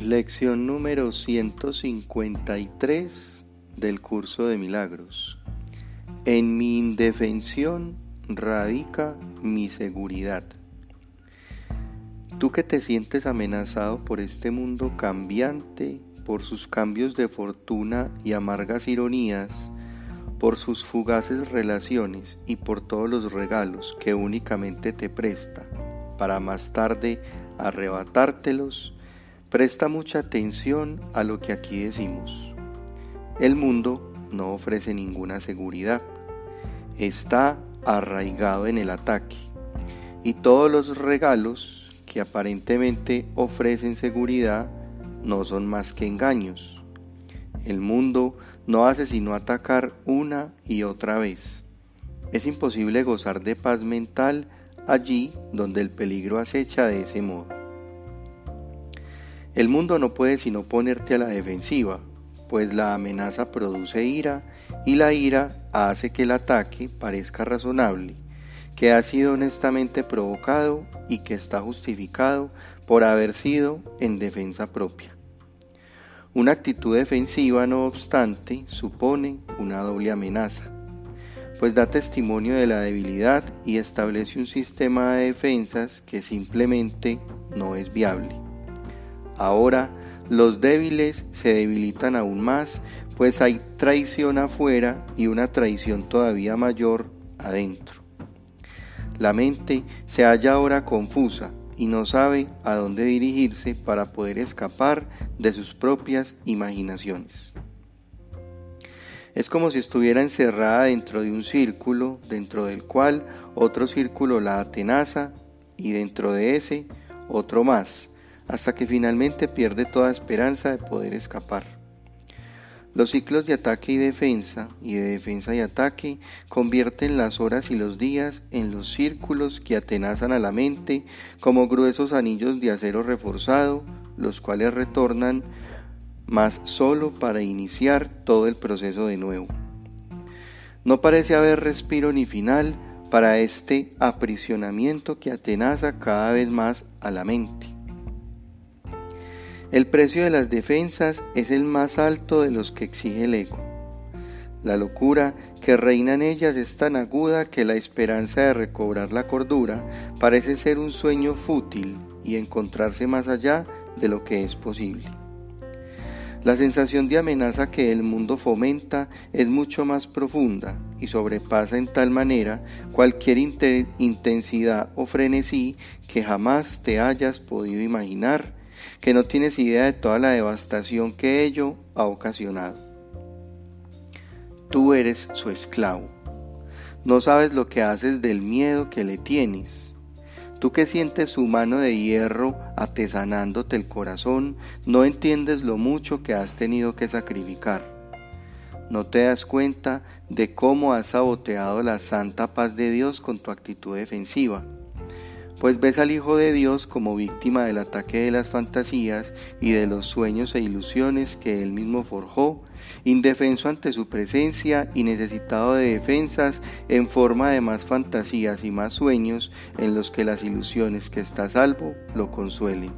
Lección número 153 del curso de milagros. En mi indefensión radica mi seguridad. Tú que te sientes amenazado por este mundo cambiante, por sus cambios de fortuna y amargas ironías, por sus fugaces relaciones y por todos los regalos que únicamente te presta, para más tarde arrebatártelos, Presta mucha atención a lo que aquí decimos. El mundo no ofrece ninguna seguridad. Está arraigado en el ataque. Y todos los regalos que aparentemente ofrecen seguridad no son más que engaños. El mundo no hace sino atacar una y otra vez. Es imposible gozar de paz mental allí donde el peligro acecha de ese modo. El mundo no puede sino ponerte a la defensiva, pues la amenaza produce ira y la ira hace que el ataque parezca razonable, que ha sido honestamente provocado y que está justificado por haber sido en defensa propia. Una actitud defensiva, no obstante, supone una doble amenaza, pues da testimonio de la debilidad y establece un sistema de defensas que simplemente no es viable. Ahora los débiles se debilitan aún más, pues hay traición afuera y una traición todavía mayor adentro. La mente se halla ahora confusa y no sabe a dónde dirigirse para poder escapar de sus propias imaginaciones. Es como si estuviera encerrada dentro de un círculo, dentro del cual otro círculo la atenaza y dentro de ese otro más, hasta que finalmente pierde toda esperanza de poder escapar. Los ciclos de ataque y defensa y de defensa y ataque convierten las horas y los días en los círculos que atenazan a la mente como gruesos anillos de acero reforzado, los cuales retornan más solo para iniciar todo el proceso de nuevo. No parece haber respiro ni final para este aprisionamiento que atenaza cada vez más a la mente. El precio de las defensas es el más alto de los que exige el ego. La locura que reina en ellas es tan aguda que la esperanza de recobrar la cordura parece ser un sueño fútil y encontrarse más allá de lo que es posible. La sensación de amenaza que el mundo fomenta es mucho más profunda y sobrepasa en tal manera cualquier intensidad o frenesí que jamás te hayas podido imaginar que no tienes idea de toda la devastación que ello ha ocasionado. Tú eres su esclavo. No sabes lo que haces del miedo que le tienes. Tú que sientes su mano de hierro atesanándote el corazón, no entiendes lo mucho que has tenido que sacrificar. No te das cuenta de cómo has saboteado la santa paz de Dios con tu actitud defensiva pues ves al Hijo de Dios como víctima del ataque de las fantasías y de los sueños e ilusiones que él mismo forjó, indefenso ante su presencia y necesitado de defensas en forma de más fantasías y más sueños en los que las ilusiones que está salvo lo consuelen.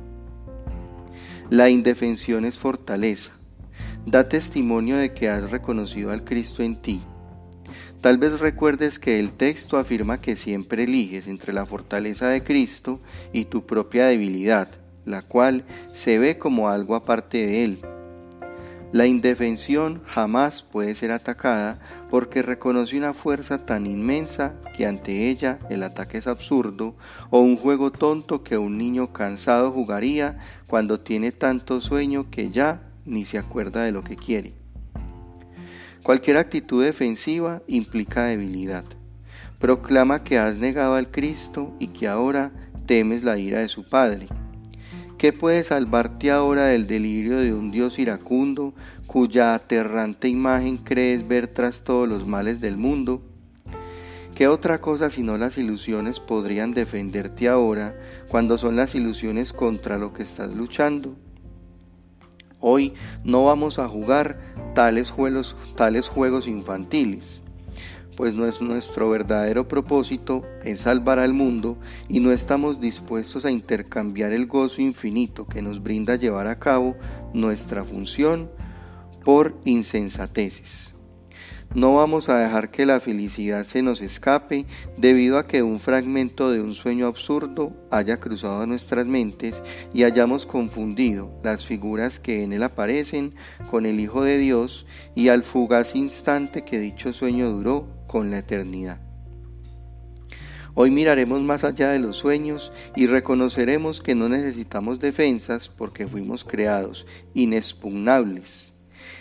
La indefensión es fortaleza, da testimonio de que has reconocido al Cristo en ti Tal vez recuerdes que el texto afirma que siempre eliges entre la fortaleza de Cristo y tu propia debilidad, la cual se ve como algo aparte de Él. La indefensión jamás puede ser atacada porque reconoce una fuerza tan inmensa que ante ella el ataque es absurdo o un juego tonto que un niño cansado jugaría cuando tiene tanto sueño que ya ni se acuerda de lo que quiere. Cualquier actitud defensiva implica debilidad. Proclama que has negado al Cristo y que ahora temes la ira de su Padre. ¿Qué puede salvarte ahora del delirio de un Dios iracundo cuya aterrante imagen crees ver tras todos los males del mundo? ¿Qué otra cosa sino las ilusiones podrían defenderte ahora cuando son las ilusiones contra lo que estás luchando? Hoy no vamos a jugar tales juegos, infantiles, pues nuestro verdadero propósito es salvar al mundo y no estamos dispuestos a intercambiar el gozo infinito que nos brinda llevar a cabo nuestra función por insensateces. No vamos a dejar que la felicidad se nos escape debido a que un fragmento de un sueño absurdo haya cruzado nuestras mentes y hayamos confundido las figuras que en él aparecen con el Hijo de Dios y al fugaz instante que dicho sueño duró con la eternidad. Hoy miraremos más allá de los sueños y reconoceremos que no necesitamos defensas porque fuimos creados inexpugnables,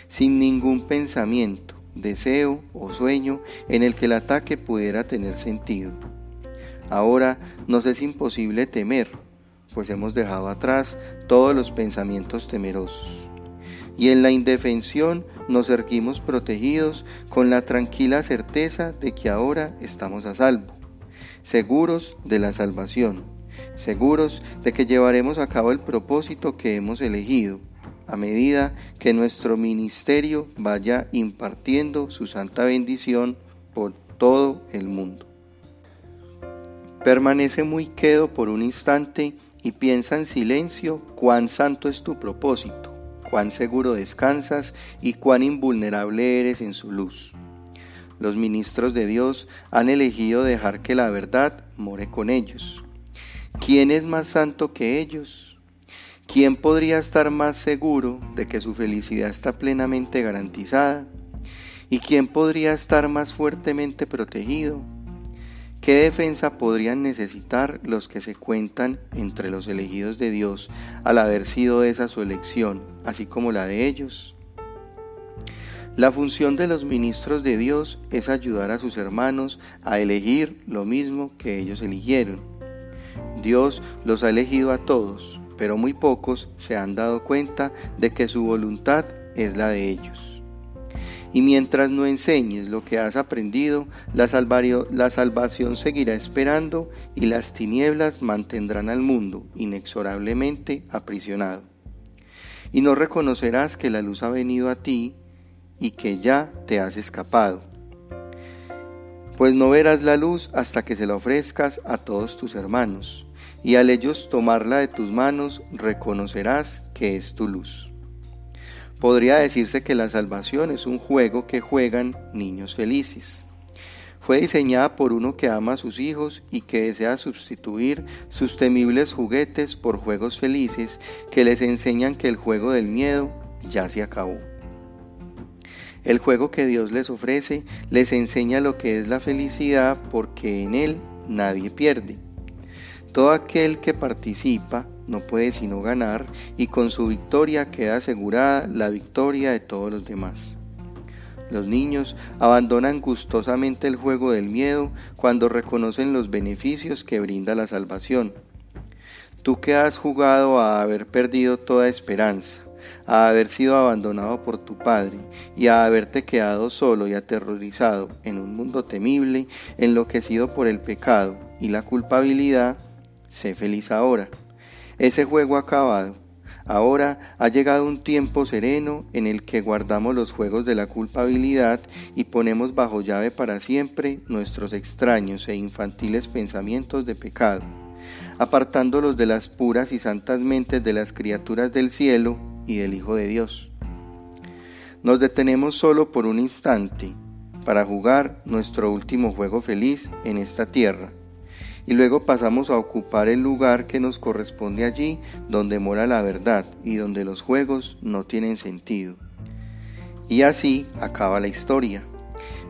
sin ningún pensamiento deseo o sueño en el que el ataque pudiera tener sentido. Ahora nos es imposible temer, pues hemos dejado atrás todos los pensamientos temerosos. Y en la indefensión nos erguimos protegidos con la tranquila certeza de que ahora estamos a salvo, seguros de la salvación, seguros de que llevaremos a cabo el propósito que hemos elegido a medida que nuestro ministerio vaya impartiendo su santa bendición por todo el mundo. Permanece muy quedo por un instante y piensa en silencio cuán santo es tu propósito, cuán seguro descansas y cuán invulnerable eres en su luz. Los ministros de Dios han elegido dejar que la verdad more con ellos. ¿Quién es más santo que ellos? ¿Quién podría estar más seguro de que su felicidad está plenamente garantizada? ¿Y quién podría estar más fuertemente protegido? ¿Qué defensa podrían necesitar los que se cuentan entre los elegidos de Dios al haber sido esa su elección, así como la de ellos? La función de los ministros de Dios es ayudar a sus hermanos a elegir lo mismo que ellos eligieron. Dios los ha elegido a todos, pero muy pocos se han dado cuenta de que su voluntad es la de ellos. Y mientras no enseñes lo que has aprendido, la, salvación seguirá esperando y las tinieblas mantendrán al mundo inexorablemente aprisionado. Y no reconocerás que la luz ha venido a ti y que ya te has escapado. Pues no verás la luz hasta que se la ofrezcas a todos tus hermanos y al ellos tomarla de tus manos reconocerás que es tu luz. Podría decirse que la salvación es un juego que juegan niños felices. Fue diseñada por uno que ama a sus hijos y que desea sustituir sus temibles juguetes por juegos felices que les enseñan que el juego del miedo ya se acabó. El juego que Dios les ofrece les enseña lo que es la felicidad porque en él nadie pierde todo aquel que participa no puede sino ganar y con su victoria queda asegurada la victoria de todos los demás. Los niños abandonan gustosamente el juego del miedo cuando reconocen los beneficios que brinda la salvación. Tú que has jugado a haber perdido toda esperanza, a haber sido abandonado por tu Padre y a haberte quedado solo y aterrorizado en un mundo temible, enloquecido por el pecado y la culpabilidad, Sé feliz ahora. Ese juego ha acabado. Ahora ha llegado un tiempo sereno en el que guardamos los juegos de la culpabilidad y ponemos bajo llave para siempre nuestros extraños e infantiles pensamientos de pecado, apartándolos de las puras y santas mentes de las criaturas del cielo y del Hijo de Dios. Nos detenemos solo por un instante para jugar nuestro último juego feliz en esta tierra y luego pasamos a ocupar el lugar que nos corresponde allí donde mora la verdad y donde los juegos no tienen sentido. Y así acaba la historia.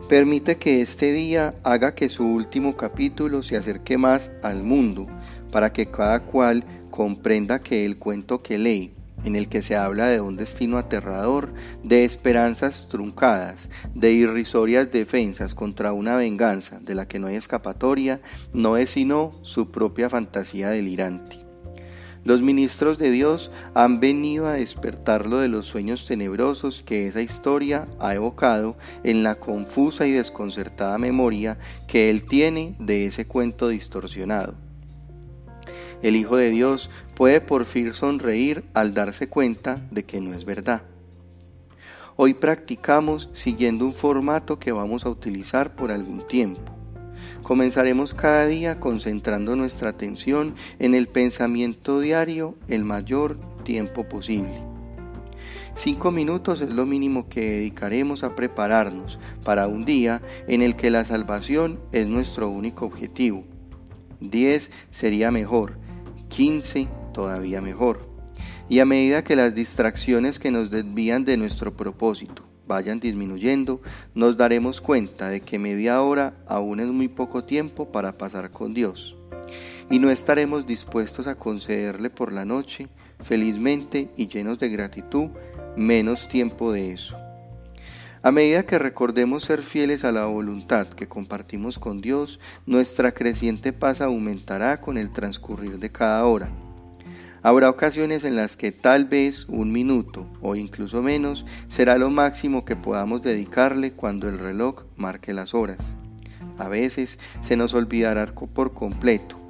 Permite que este día haga que su último capítulo se acerque más al mundo, para que cada cual comprenda que el cuento que lee en el que se habla de un destino aterrador, de esperanzas truncadas, de irrisorias defensas contra una venganza de la que no hay escapatoria, no es sino su propia fantasía delirante. Los ministros de Dios han venido a despertarlo de los sueños tenebrosos que esa historia ha evocado en la confusa y desconcertada memoria que él tiene de ese cuento distorsionado. El Hijo de Dios puede por fin sonreír al darse cuenta de que no es verdad. Hoy practicamos siguiendo un formato que vamos a utilizar por algún tiempo. Comenzaremos cada día concentrando nuestra atención en el pensamiento diario el mayor tiempo posible. Cinco minutos es lo mínimo que dedicaremos a prepararnos para un día en el que la salvación es nuestro único objetivo. Diez sería mejor, quince todavía mejor. Y a medida que las distracciones que nos desvían de nuestro propósito vayan disminuyendo, nos daremos cuenta de que media hora aún es muy poco tiempo para pasar con Dios. Y no estaremos dispuestos a concederle por la noche, felizmente y llenos de gratitud, menos tiempo de eso. A medida que recordemos ser fieles a la voluntad que compartimos con Dios, nuestra creciente paz aumentará con el transcurrir de cada hora. Habrá ocasiones en las que tal vez un minuto o incluso menos será lo máximo que podamos dedicarle cuando el reloj marque las horas. A veces se nos olvidará por completo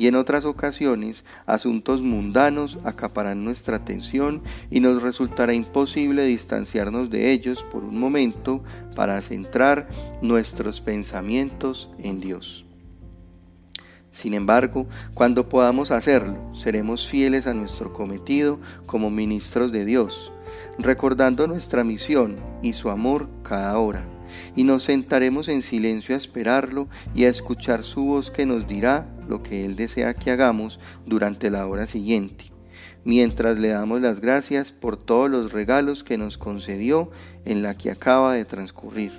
y en otras ocasiones asuntos mundanos acaparán nuestra atención y nos resultará imposible distanciarnos de ellos por un momento para centrar nuestros pensamientos en Dios. Sin embargo, cuando podamos hacerlo, seremos fieles a nuestro cometido como ministros de Dios, recordando nuestra misión y su amor cada hora y nos sentaremos en silencio a esperarlo y a escuchar su voz que nos dirá lo que Él desea que hagamos durante la hora siguiente, mientras le damos las gracias por todos los regalos que nos concedió en la que acaba de transcurrir.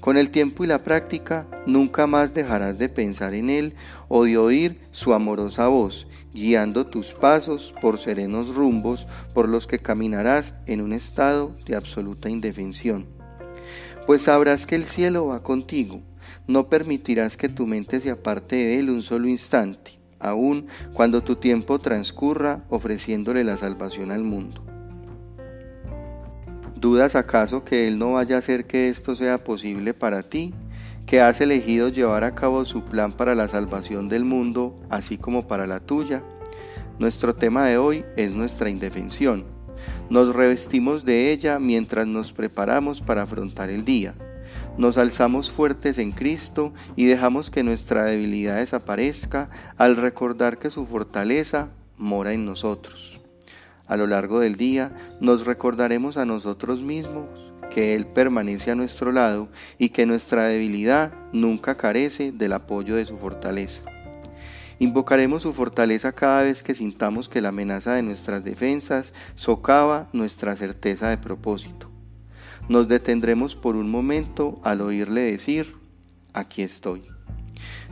Con el tiempo y la práctica, nunca más dejarás de pensar en Él o de oír su amorosa voz, guiando tus pasos por serenos rumbos por los que caminarás en un estado de absoluta indefensión pues sabrás que el cielo va contigo. No permitirás que tu mente se aparte de él un solo instante, aun cuando tu tiempo transcurra ofreciéndole la salvación al mundo. ¿Dudas acaso que Él no vaya a hacer que esto sea posible para ti? que has elegido llevar a cabo su plan para la salvación del mundo, así como para la tuya. Nuestro tema de hoy es nuestra indefensión. Nos revestimos de ella mientras nos preparamos para afrontar el día. Nos alzamos fuertes en Cristo y dejamos que nuestra debilidad desaparezca al recordar que su fortaleza mora en nosotros. A lo largo del día nos recordaremos a nosotros mismos que Él permanece a nuestro lado y que nuestra debilidad nunca carece del apoyo de su fortaleza. Invocaremos su fortaleza cada vez que sintamos que la amenaza de nuestras defensas socava nuestra certeza de propósito. Nos detendremos por un momento al oírle decir, aquí estoy.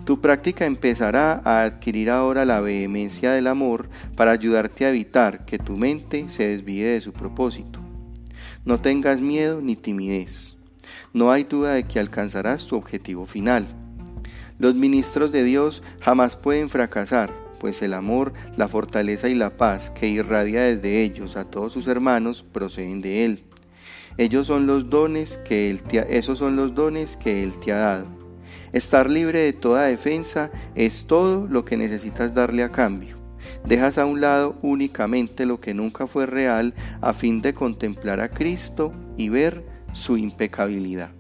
Tu práctica empezará a adquirir ahora la vehemencia del amor para ayudarte a evitar que tu mente se desvíe de su propósito. No tengas miedo ni timidez. No hay duda de que alcanzarás tu objetivo final los ministros de Dios jamás pueden fracasar, pues el amor, la fortaleza y la paz que irradia desde ellos a todos sus hermanos proceden de Él. Ellos son los dones que él esos son los dones que Él te ha dado. Estar libre de toda defensa es todo lo que necesitas darle a cambio. Dejas a un lado únicamente lo que nunca fue real a fin de contemplar a Cristo y ver su impecabilidad.